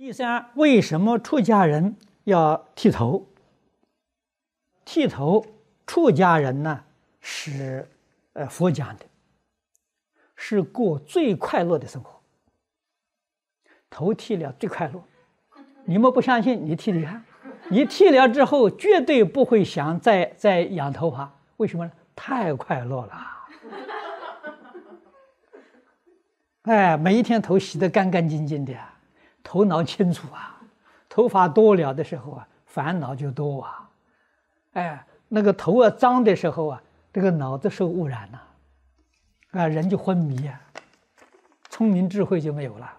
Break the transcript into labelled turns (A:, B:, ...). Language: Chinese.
A: 第三，为什么出家人要剃头？剃头，出家人呢是呃佛讲的，是过最快乐的生活。头剃了最快乐，你们不相信？你剃剃看，你剃了之后绝对不会想再再养头发，为什么呢？太快乐了。哎，每一天头洗得干干净净的。头脑清楚啊，头发多了的时候啊，烦恼就多啊。哎，那个头啊脏的时候啊，这个脑子受污染了，啊，人就昏迷啊，聪明智慧就没有了。